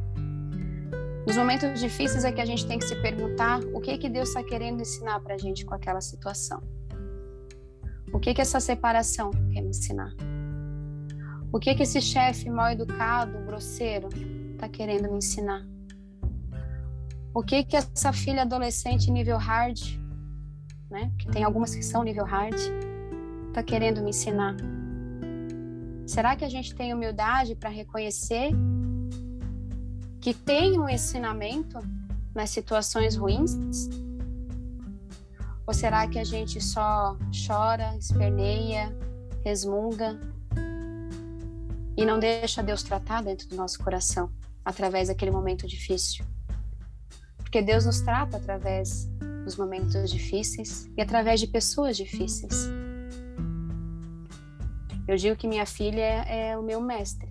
Nos momentos difíceis é que a gente tem que se perguntar o que que Deus está querendo ensinar para a gente com aquela situação. O que que essa separação quer me ensinar? O que que esse chefe mal educado, grosseiro, está querendo me ensinar? O que que essa filha adolescente nível hard, né? Que tem algumas que são nível hard, está querendo me ensinar? Será que a gente tem humildade para reconhecer que tem um ensinamento nas situações ruins? Ou será que a gente só chora, esperneia, resmunga e não deixa Deus tratar dentro do nosso coração através daquele momento difícil? Porque Deus nos trata através dos momentos difíceis e através de pessoas difíceis. Eu digo que minha filha é, é o meu mestre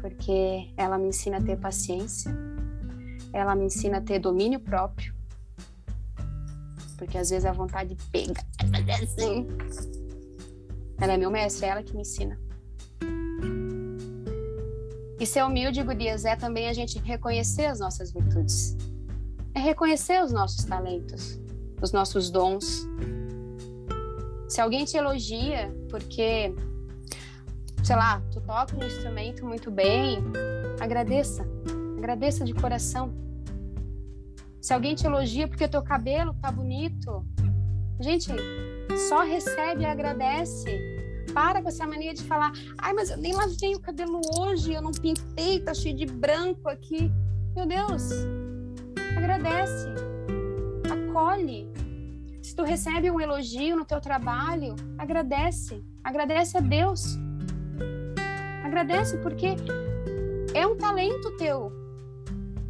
porque ela me ensina a ter paciência, ela me ensina a ter domínio próprio, porque às vezes a vontade pega, assim. Ela é meu mestre, é ela que me ensina. E ser humilde, Gurias, é também a gente reconhecer as nossas virtudes. É reconhecer os nossos talentos, os nossos dons. Se alguém te elogia porque, sei lá, tu toca um instrumento muito bem, agradeça. Agradeça de coração. Se alguém te elogia porque teu cabelo tá bonito, gente, só recebe e agradece. Para com essa mania de falar, ai, mas eu nem lavei o cabelo hoje, eu não pintei, tá cheio de branco aqui. Meu Deus, agradece, acolhe. Se tu recebe um elogio no teu trabalho, agradece, agradece a Deus. Agradece porque é um talento teu,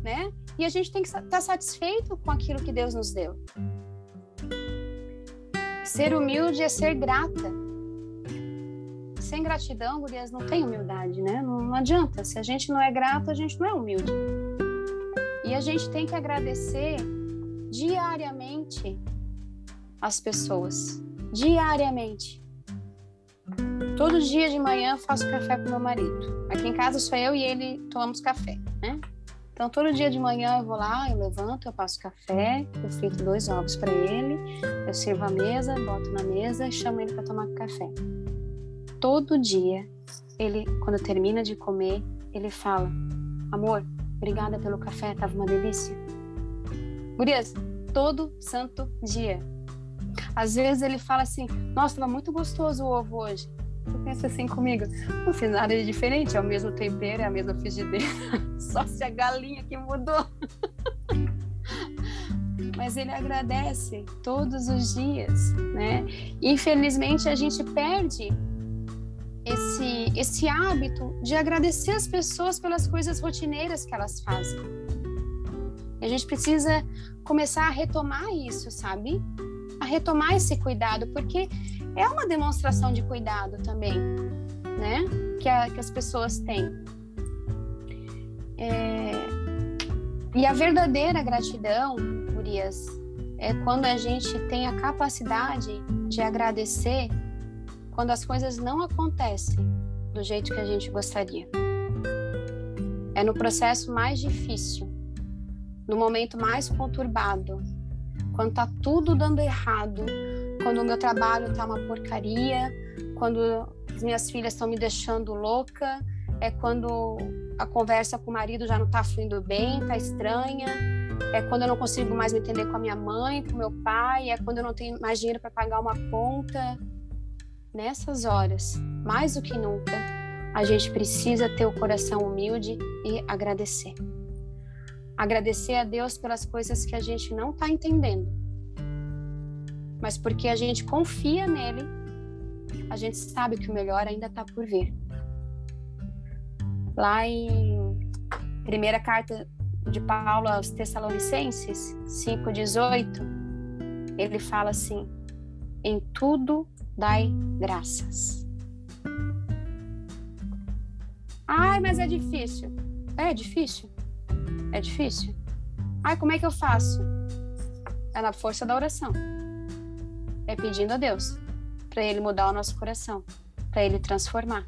né? E a gente tem que estar tá satisfeito com aquilo que Deus nos deu. Ser humilde é ser grata. Sem gratidão, gurias, não tem humildade, né? Não, não adianta. Se a gente não é grato, a gente não é humilde. E a gente tem que agradecer diariamente as pessoas. Diariamente. Todo dia de manhã eu faço café com meu marido. Aqui em casa sou eu e ele tomamos café, né? Então, todo dia de manhã eu vou lá, eu levanto, eu passo café, eu frito dois ovos para ele, eu sirvo a mesa, boto na mesa e chamo ele para tomar café. Todo dia, ele, quando termina de comer, ele fala: Amor, obrigada pelo café, tava uma delícia. Gurias, todo santo dia. Às vezes ele fala assim: Nossa, tava muito gostoso o ovo hoje. Tu pensa assim comigo, não fiz nada de diferente, é o mesmo tempero, é a mesma frigideira, só se a galinha que mudou. Mas ele agradece todos os dias, né? Infelizmente a gente perde esse, esse hábito de agradecer as pessoas pelas coisas rotineiras que elas fazem. A gente precisa começar a retomar isso, sabe? Retomar esse cuidado, porque é uma demonstração de cuidado também, né? Que, a, que as pessoas têm. É... E a verdadeira gratidão, Urias, é quando a gente tem a capacidade de agradecer quando as coisas não acontecem do jeito que a gente gostaria. É no processo mais difícil, no momento mais conturbado, quando tá tudo dando errado, quando o meu trabalho tá uma porcaria, quando as minhas filhas estão me deixando louca, é quando a conversa com o marido já não tá fluindo bem, tá estranha, é quando eu não consigo mais me entender com a minha mãe, com meu pai, é quando eu não tenho mais dinheiro para pagar uma conta. Nessas horas, mais do que nunca, a gente precisa ter o coração humilde e agradecer. Agradecer a Deus pelas coisas que a gente não está entendendo mas porque a gente confia nele, a gente sabe que o melhor ainda está por vir. Lá em primeira carta de Paulo aos Tessalonicenses 5:18, ele fala assim: "Em tudo dai graças". Ai, mas é difícil. É difícil. É difícil. Ai, como é que eu faço? É na força da oração é pedindo a Deus para Ele mudar o nosso coração, para Ele transformar.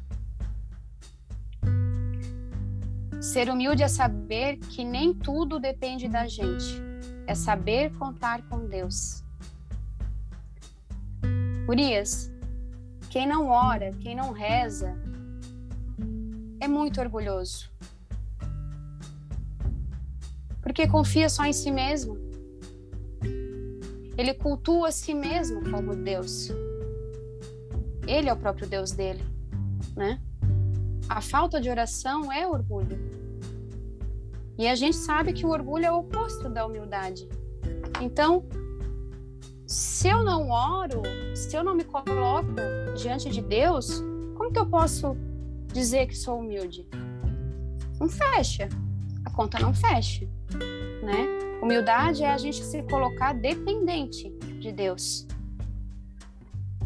Ser humilde é saber que nem tudo depende da gente, é saber contar com Deus. Urias, quem não ora, quem não reza, é muito orgulhoso. Porque confia só em si mesmo. Ele cultua a si mesmo como Deus. Ele é o próprio Deus dele, né? A falta de oração é orgulho. E a gente sabe que o orgulho é o oposto da humildade. Então, se eu não oro, se eu não me coloco diante de Deus, como que eu posso dizer que sou humilde? Não fecha. A conta não fecha, né? Humildade é a gente se colocar dependente de Deus.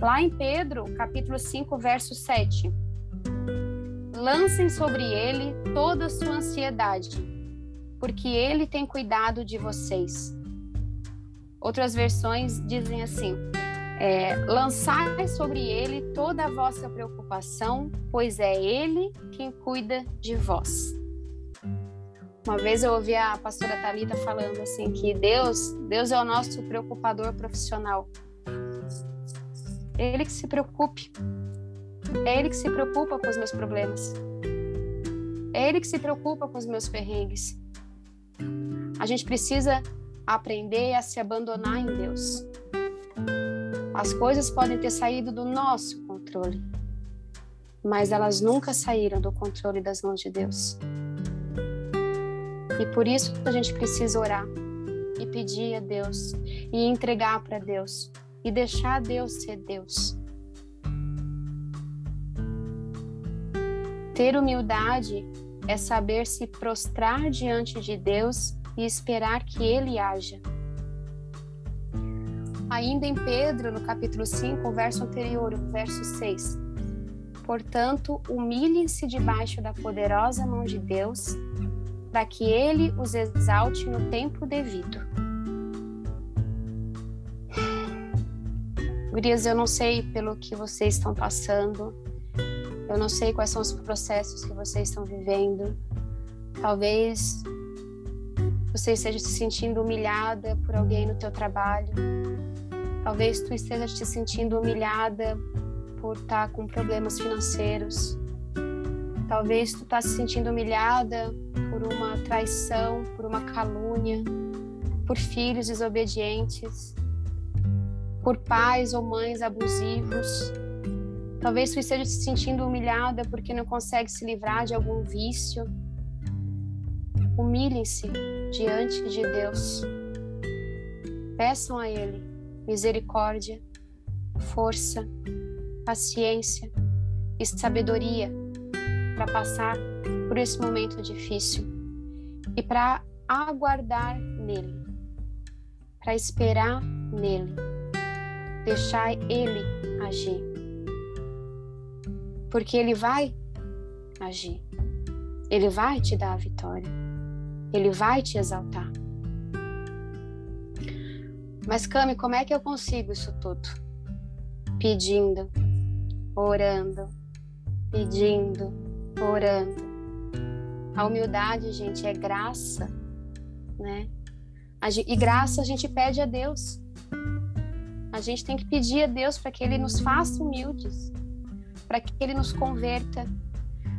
Lá em Pedro, capítulo 5, verso 7. Lancem sobre ele toda a sua ansiedade, porque ele tem cuidado de vocês. Outras versões dizem assim: é, lançai sobre ele toda a vossa preocupação, pois é ele quem cuida de vós. Uma vez eu ouvi a pastora Talita falando assim que Deus, Deus é o nosso preocupador profissional. Ele que se preocupe. É Ele que se preocupa com os meus problemas. É Ele que se preocupa com os meus perrengues. A gente precisa aprender a se abandonar em Deus. As coisas podem ter saído do nosso controle, mas elas nunca saíram do controle das mãos de Deus. E por isso a gente precisa orar e pedir a Deus e entregar para Deus e deixar Deus ser Deus. Ter humildade é saber se prostrar diante de Deus e esperar que Ele haja. Ainda em Pedro, no capítulo 5, o verso anterior, o verso 6. Portanto, humilhem-se debaixo da poderosa mão de Deus, para que Ele os exalte no tempo devido. Gurias, eu não sei pelo que vocês estão passando, eu não sei quais são os processos que vocês estão vivendo. Talvez você esteja se sentindo humilhada por alguém no teu trabalho. Talvez tu esteja te sentindo humilhada por estar com problemas financeiros. Talvez tu está se sentindo humilhada por uma traição, por uma calúnia, por filhos desobedientes, por pais ou mães abusivos. Talvez tu esteja se sentindo humilhada porque não consegue se livrar de algum vício. Humilhem-se diante de Deus. Peçam a Ele misericórdia, força, paciência e sabedoria para passar por esse momento difícil e para aguardar nele, para esperar nele, deixar Ele agir. Porque Ele vai agir, Ele vai te dar a vitória. Ele vai te exaltar. Mas, Cami, como é que eu consigo isso tudo? Pedindo, orando, pedindo, orando. A humildade, gente, é graça, né? E graça a gente pede a Deus. A gente tem que pedir a Deus para que Ele nos faça humildes, para que Ele nos converta,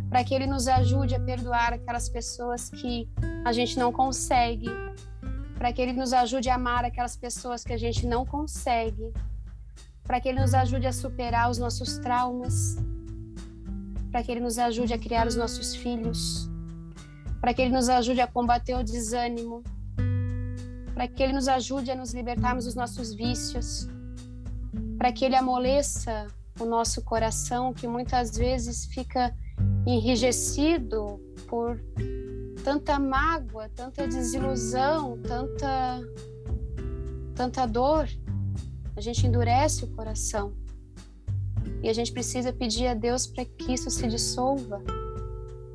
para que Ele nos ajude a perdoar aquelas pessoas que a gente não consegue, para que Ele nos ajude a amar aquelas pessoas que a gente não consegue, para que Ele nos ajude a superar os nossos traumas, para que Ele nos ajude a criar os nossos filhos, para que Ele nos ajude a combater o desânimo, para que Ele nos ajude a nos libertarmos dos nossos vícios, para que Ele amoleça o nosso coração que muitas vezes fica enrijecido por tanta mágoa, tanta desilusão, tanta tanta dor. A gente endurece o coração. E a gente precisa pedir a Deus para que isso se dissolva,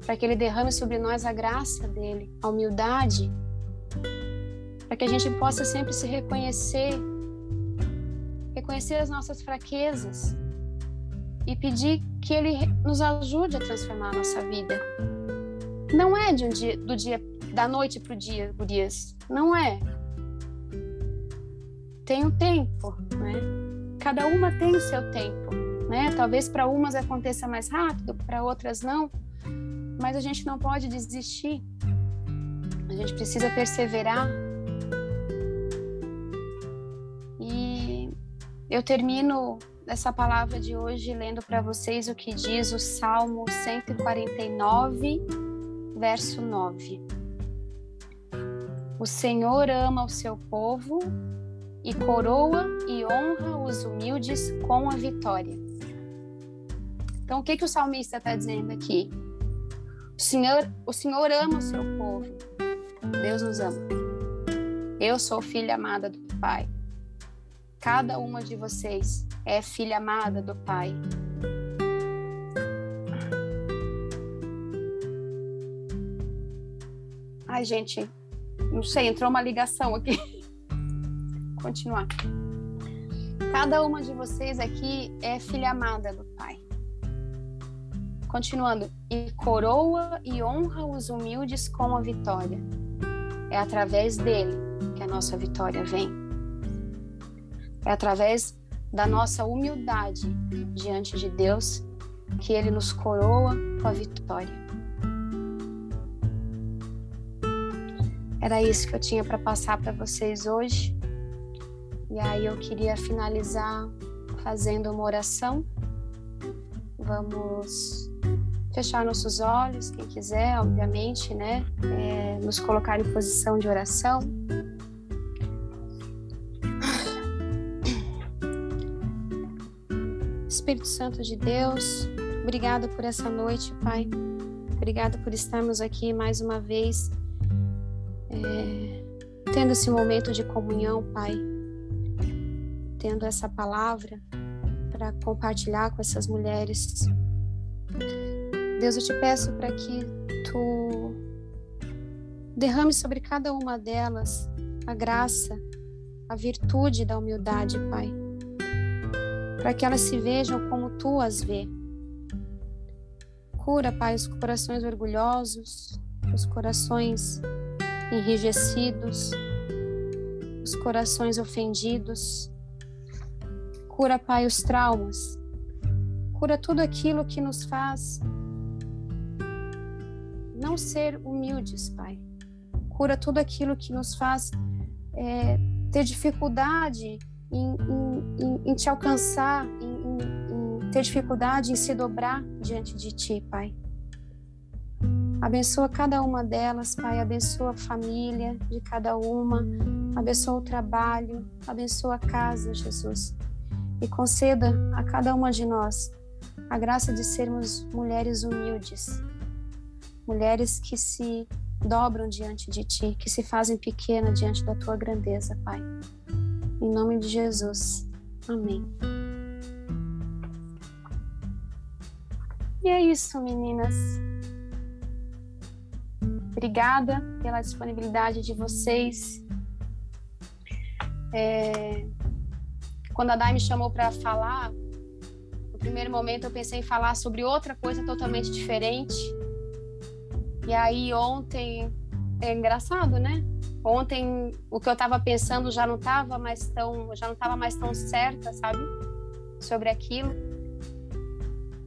para que ele derrame sobre nós a graça dele, a humildade, para que a gente possa sempre se reconhecer, reconhecer as nossas fraquezas e pedir que Ele nos ajude a transformar a nossa vida. Não é de um dia, do dia, da noite para o dia, Gurias. Não é. Tem um tempo, né? Cada uma tem o seu tempo, né? Talvez para umas aconteça mais rápido, para outras não. Mas a gente não pode desistir. A gente precisa perseverar. E eu termino essa palavra de hoje lendo para vocês o que diz o Salmo 149, verso 9. O Senhor ama o seu povo e coroa e honra os humildes com a vitória. Então, o que, que o salmista está dizendo aqui? O Senhor, o Senhor ama o seu povo. Deus nos ama. Eu sou filha amada do Pai. Cada uma de vocês é filha amada do Pai. Ai, gente, não sei, entrou uma ligação aqui. Continuar. Cada uma de vocês aqui é filha amada do Pai. Continuando, e coroa e honra os humildes com a vitória. É através dele que a nossa vitória vem. É através da nossa humildade diante de Deus, que Ele nos coroa com a vitória. Era isso que eu tinha para passar para vocês hoje. E aí eu queria finalizar fazendo uma oração. Vamos fechar nossos olhos, quem quiser, obviamente, né? É, nos colocar em posição de oração. Espírito Santo de Deus, obrigado por essa noite, Pai. Obrigado por estarmos aqui mais uma vez, é, tendo esse momento de comunhão, Pai. Tendo essa palavra para compartilhar com essas mulheres. Deus, eu te peço para que tu derrame sobre cada uma delas a graça, a virtude da humildade, Pai para que elas se vejam como tu as vê. Cura, Pai, os corações orgulhosos, os corações enrijecidos, os corações ofendidos. Cura, Pai, os traumas. Cura tudo aquilo que nos faz não ser humildes, Pai. Cura tudo aquilo que nos faz é, ter dificuldade em, em, em te alcançar, em, em ter dificuldade em se dobrar diante de ti, Pai. Abençoa cada uma delas, Pai. Abençoa a família de cada uma. Abençoa o trabalho. Abençoa a casa, Jesus. E conceda a cada uma de nós a graça de sermos mulheres humildes. Mulheres que se dobram diante de Ti, que se fazem pequena diante da Tua grandeza, Pai. Em nome de Jesus. Amém. E é isso, meninas. Obrigada pela disponibilidade de vocês. É... Quando a Dai me chamou para falar, no primeiro momento eu pensei em falar sobre outra coisa totalmente diferente. E aí ontem é engraçado, né? Ontem o que eu estava pensando já não estava mais tão, já não estava mais tão certa, sabe? Sobre aquilo.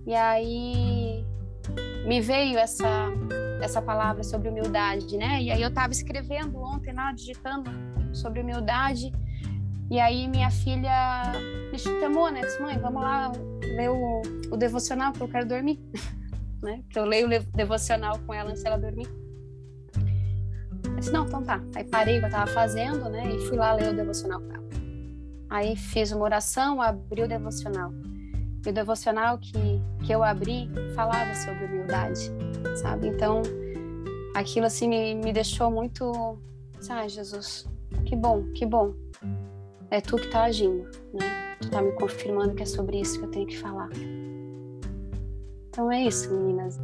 E aí me veio essa essa palavra sobre humildade, né? E aí eu estava escrevendo ontem, lá, digitando sobre humildade. E aí minha filha me chamou, né? Disse, mãe, vamos lá ler o, o devocional que eu quero dormir, né? Eu leio o devocional com ela antes dela dormir. Eu disse, não, então tá. Aí parei o que eu tava fazendo, né? E fui lá ler o devocional com ela. Aí fiz uma oração, abri o devocional. E o devocional que, que eu abri falava sobre humildade, sabe? Então, aquilo assim me, me deixou muito. Ai, Jesus, que bom, que bom. É tu que tá agindo, né? Tu tá me confirmando que é sobre isso que eu tenho que falar. Então é isso, meninas.